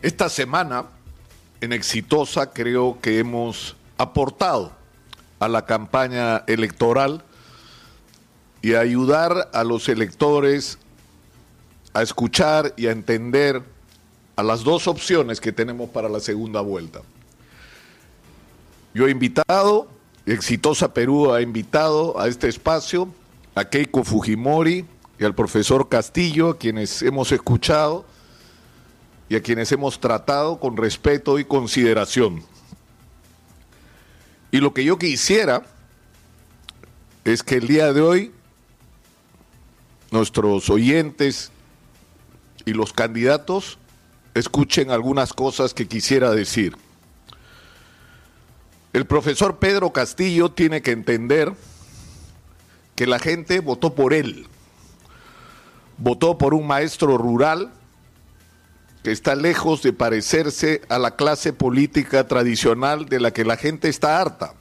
Esta semana, en Exitosa, creo que hemos aportado a la campaña electoral y a ayudar a los electores a escuchar y a entender a las dos opciones que tenemos para la segunda vuelta. Yo he invitado, Exitosa Perú ha invitado a este espacio a Keiko Fujimori y al profesor Castillo, a quienes hemos escuchado y a quienes hemos tratado con respeto y consideración. Y lo que yo quisiera es que el día de hoy nuestros oyentes y los candidatos escuchen algunas cosas que quisiera decir. El profesor Pedro Castillo tiene que entender que la gente votó por él. Votó por un maestro rural que está lejos de parecerse a la clase política tradicional de la que la gente está harta.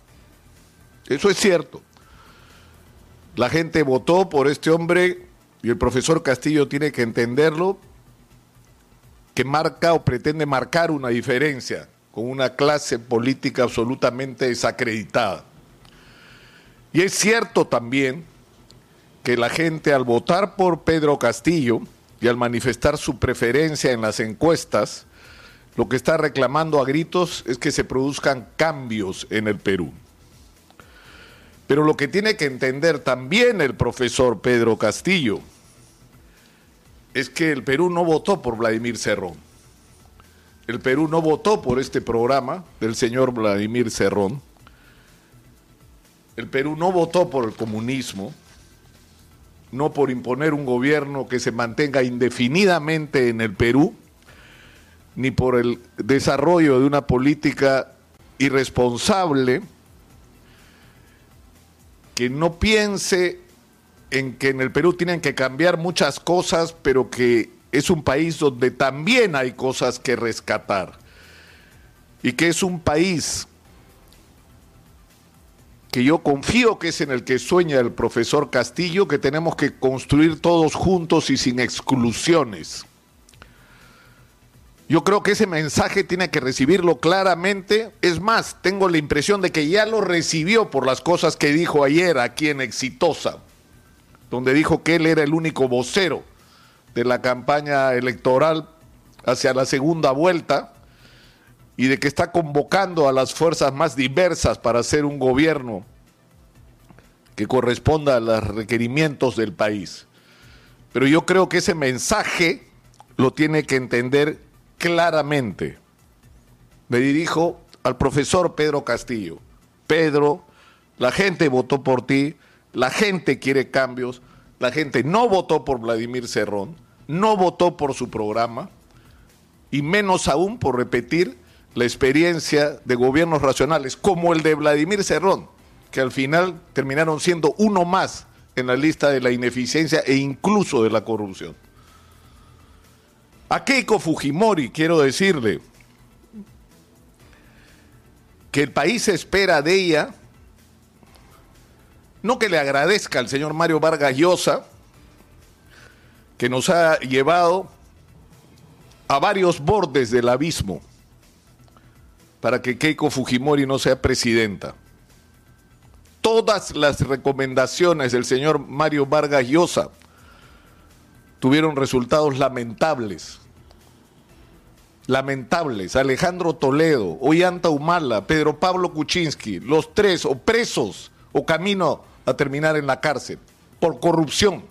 Eso es cierto. La gente votó por este hombre y el profesor Castillo tiene que entenderlo, que marca o pretende marcar una diferencia con una clase política absolutamente desacreditada. Y es cierto también que la gente al votar por Pedro Castillo, y al manifestar su preferencia en las encuestas, lo que está reclamando a gritos es que se produzcan cambios en el Perú. Pero lo que tiene que entender también el profesor Pedro Castillo es que el Perú no votó por Vladimir Cerrón. El Perú no votó por este programa del señor Vladimir Cerrón. El Perú no votó por el comunismo no por imponer un gobierno que se mantenga indefinidamente en el Perú, ni por el desarrollo de una política irresponsable que no piense en que en el Perú tienen que cambiar muchas cosas, pero que es un país donde también hay cosas que rescatar. Y que es un país que yo confío que es en el que sueña el profesor Castillo, que tenemos que construir todos juntos y sin exclusiones. Yo creo que ese mensaje tiene que recibirlo claramente. Es más, tengo la impresión de que ya lo recibió por las cosas que dijo ayer aquí en Exitosa, donde dijo que él era el único vocero de la campaña electoral hacia la segunda vuelta y de que está convocando a las fuerzas más diversas para hacer un gobierno que corresponda a los requerimientos del país. Pero yo creo que ese mensaje lo tiene que entender claramente. Me dirijo al profesor Pedro Castillo. Pedro, la gente votó por ti, la gente quiere cambios, la gente no votó por Vladimir Cerrón, no votó por su programa y menos aún por repetir la experiencia de gobiernos racionales, como el de Vladimir Cerrón, que al final terminaron siendo uno más en la lista de la ineficiencia e incluso de la corrupción. A Keiko Fujimori quiero decirle que el país espera de ella no que le agradezca al señor Mario Vargas Llosa, que nos ha llevado a varios bordes del abismo, para que Keiko Fujimori no sea presidenta. Todas las recomendaciones del señor Mario Vargas Llosa tuvieron resultados lamentables. Lamentables. Alejandro Toledo, Ollanta Humala, Pedro Pablo Kuczynski, los tres o presos o camino a terminar en la cárcel por corrupción.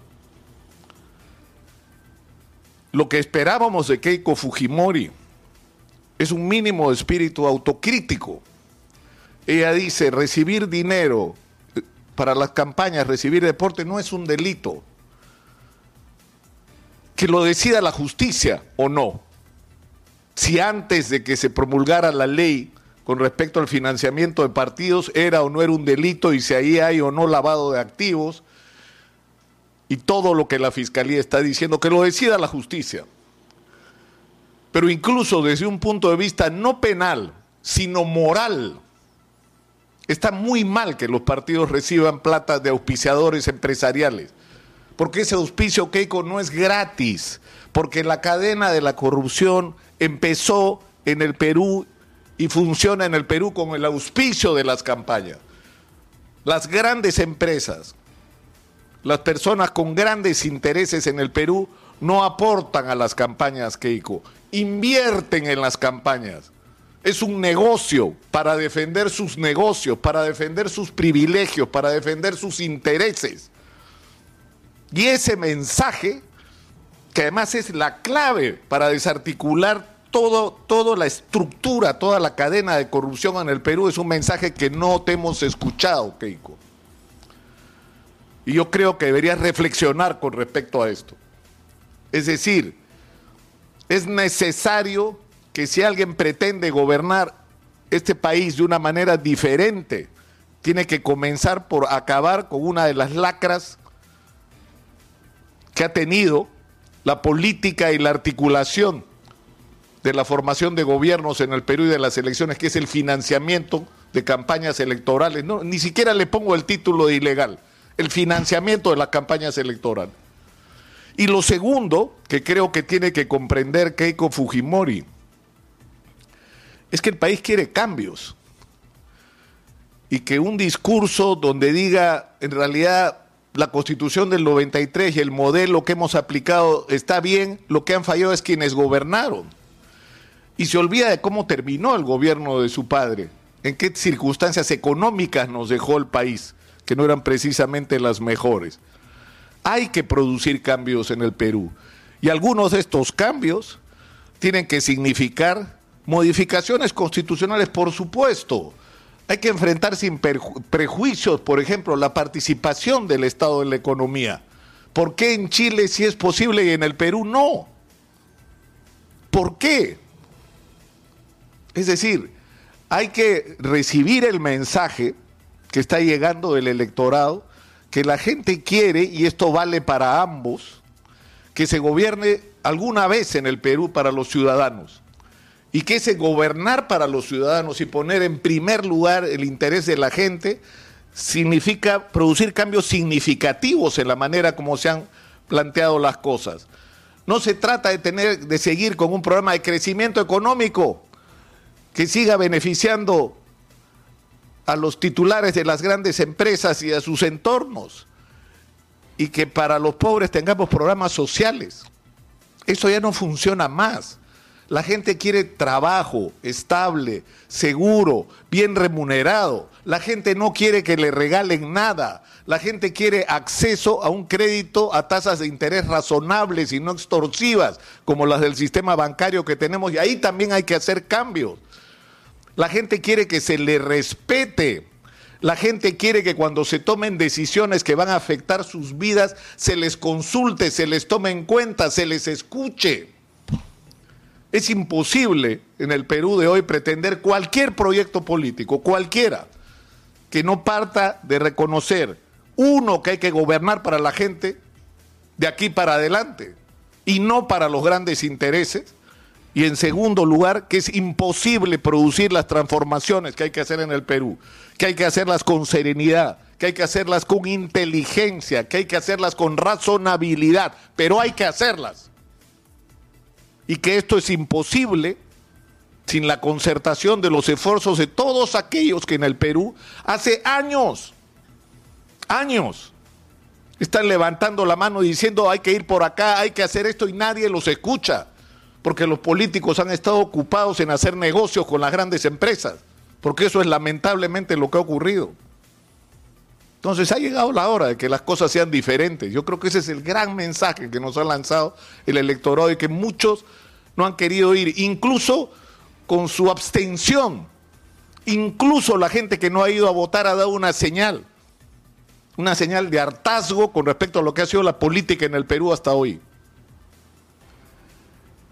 Lo que esperábamos de Keiko Fujimori es un mínimo de espíritu autocrítico. Ella dice, recibir dinero eh, para las campañas, recibir deporte no es un delito. Que lo decida la justicia o no. Si antes de que se promulgara la ley con respecto al financiamiento de partidos era o no era un delito y si ahí hay o no lavado de activos y todo lo que la fiscalía está diciendo, que lo decida la justicia pero incluso desde un punto de vista no penal, sino moral. Está muy mal que los partidos reciban plata de auspiciadores empresariales, porque ese auspicio Keiko no es gratis, porque la cadena de la corrupción empezó en el Perú y funciona en el Perú con el auspicio de las campañas. Las grandes empresas, las personas con grandes intereses en el Perú no aportan a las campañas Keiko, invierten en las campañas. Es un negocio para defender sus negocios, para defender sus privilegios, para defender sus intereses. Y ese mensaje, que además es la clave para desarticular todo, toda la estructura, toda la cadena de corrupción en el Perú, es un mensaje que no te hemos escuchado, Keiko. Y yo creo que deberías reflexionar con respecto a esto. Es decir, es necesario que si alguien pretende gobernar este país de una manera diferente, tiene que comenzar por acabar con una de las lacras que ha tenido la política y la articulación de la formación de gobiernos en el Perú y de las elecciones, que es el financiamiento de campañas electorales. No, ni siquiera le pongo el título de ilegal, el financiamiento de las campañas electorales. Y lo segundo, que creo que tiene que comprender Keiko Fujimori, es que el país quiere cambios. Y que un discurso donde diga, en realidad, la constitución del 93 y el modelo que hemos aplicado está bien, lo que han fallado es quienes gobernaron. Y se olvida de cómo terminó el gobierno de su padre, en qué circunstancias económicas nos dejó el país, que no eran precisamente las mejores. Hay que producir cambios en el Perú. Y algunos de estos cambios tienen que significar modificaciones constitucionales, por supuesto hay que enfrentar sin prejuicios, por ejemplo, la participación del Estado en la economía. ¿Por qué en Chile sí es posible y en el Perú no? ¿Por qué? Es decir, hay que recibir el mensaje que está llegando del electorado, que la gente quiere, y esto vale para ambos, que se gobierne alguna vez en el Perú para los ciudadanos y que ese gobernar para los ciudadanos y poner en primer lugar el interés de la gente significa producir cambios significativos en la manera como se han planteado las cosas. No se trata de tener de seguir con un programa de crecimiento económico que siga beneficiando a los titulares de las grandes empresas y a sus entornos y que para los pobres tengamos programas sociales. Eso ya no funciona más. La gente quiere trabajo estable, seguro, bien remunerado. La gente no quiere que le regalen nada. La gente quiere acceso a un crédito a tasas de interés razonables y no extorsivas, como las del sistema bancario que tenemos. Y ahí también hay que hacer cambios. La gente quiere que se le respete. La gente quiere que cuando se tomen decisiones que van a afectar sus vidas, se les consulte, se les tome en cuenta, se les escuche. Es imposible en el Perú de hoy pretender cualquier proyecto político, cualquiera, que no parta de reconocer, uno, que hay que gobernar para la gente de aquí para adelante y no para los grandes intereses, y en segundo lugar, que es imposible producir las transformaciones que hay que hacer en el Perú, que hay que hacerlas con serenidad, que hay que hacerlas con inteligencia, que hay que hacerlas con razonabilidad, pero hay que hacerlas. Y que esto es imposible sin la concertación de los esfuerzos de todos aquellos que en el Perú hace años, años, están levantando la mano diciendo hay que ir por acá, hay que hacer esto y nadie los escucha, porque los políticos han estado ocupados en hacer negocios con las grandes empresas, porque eso es lamentablemente lo que ha ocurrido. Entonces ha llegado la hora de que las cosas sean diferentes. Yo creo que ese es el gran mensaje que nos ha lanzado el electorado y que muchos no han querido ir, incluso con su abstención. Incluso la gente que no ha ido a votar ha dado una señal, una señal de hartazgo con respecto a lo que ha sido la política en el Perú hasta hoy.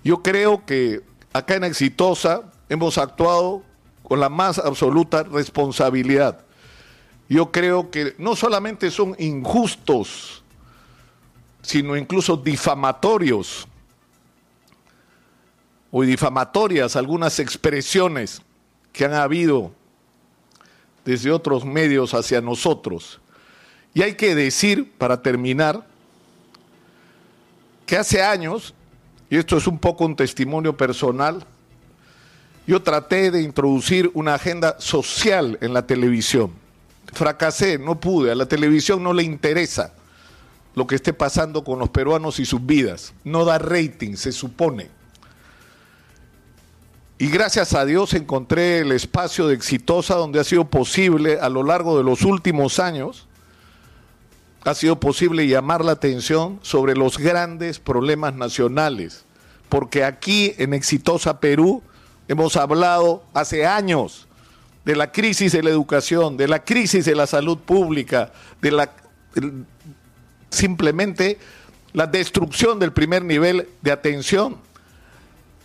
Yo creo que acá en Exitosa hemos actuado con la más absoluta responsabilidad yo creo que no solamente son injustos, sino incluso difamatorios o difamatorias algunas expresiones que han habido desde otros medios hacia nosotros. Y hay que decir, para terminar, que hace años, y esto es un poco un testimonio personal, yo traté de introducir una agenda social en la televisión. Fracasé, no pude, a la televisión no le interesa lo que esté pasando con los peruanos y sus vidas. No da rating, se supone. Y gracias a Dios encontré el espacio de Exitosa donde ha sido posible a lo largo de los últimos años, ha sido posible llamar la atención sobre los grandes problemas nacionales. Porque aquí en Exitosa Perú hemos hablado hace años de la crisis de la educación, de la crisis de la salud pública, de la simplemente la destrucción del primer nivel de atención,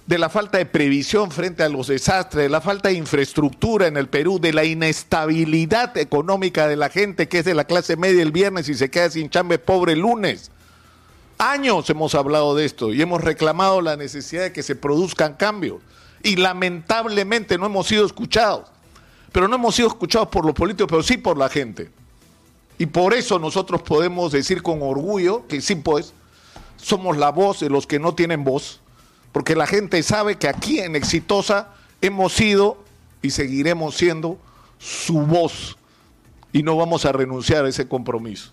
de la falta de previsión frente a los desastres, de la falta de infraestructura en el Perú, de la inestabilidad económica de la gente que es de la clase media el viernes y se queda sin chambe pobre el lunes. Años hemos hablado de esto y hemos reclamado la necesidad de que se produzcan cambios. Y lamentablemente no hemos sido escuchados. Pero no hemos sido escuchados por los políticos, pero sí por la gente. Y por eso nosotros podemos decir con orgullo que sí, pues, somos la voz de los que no tienen voz, porque la gente sabe que aquí en Exitosa hemos sido y seguiremos siendo su voz y no vamos a renunciar a ese compromiso.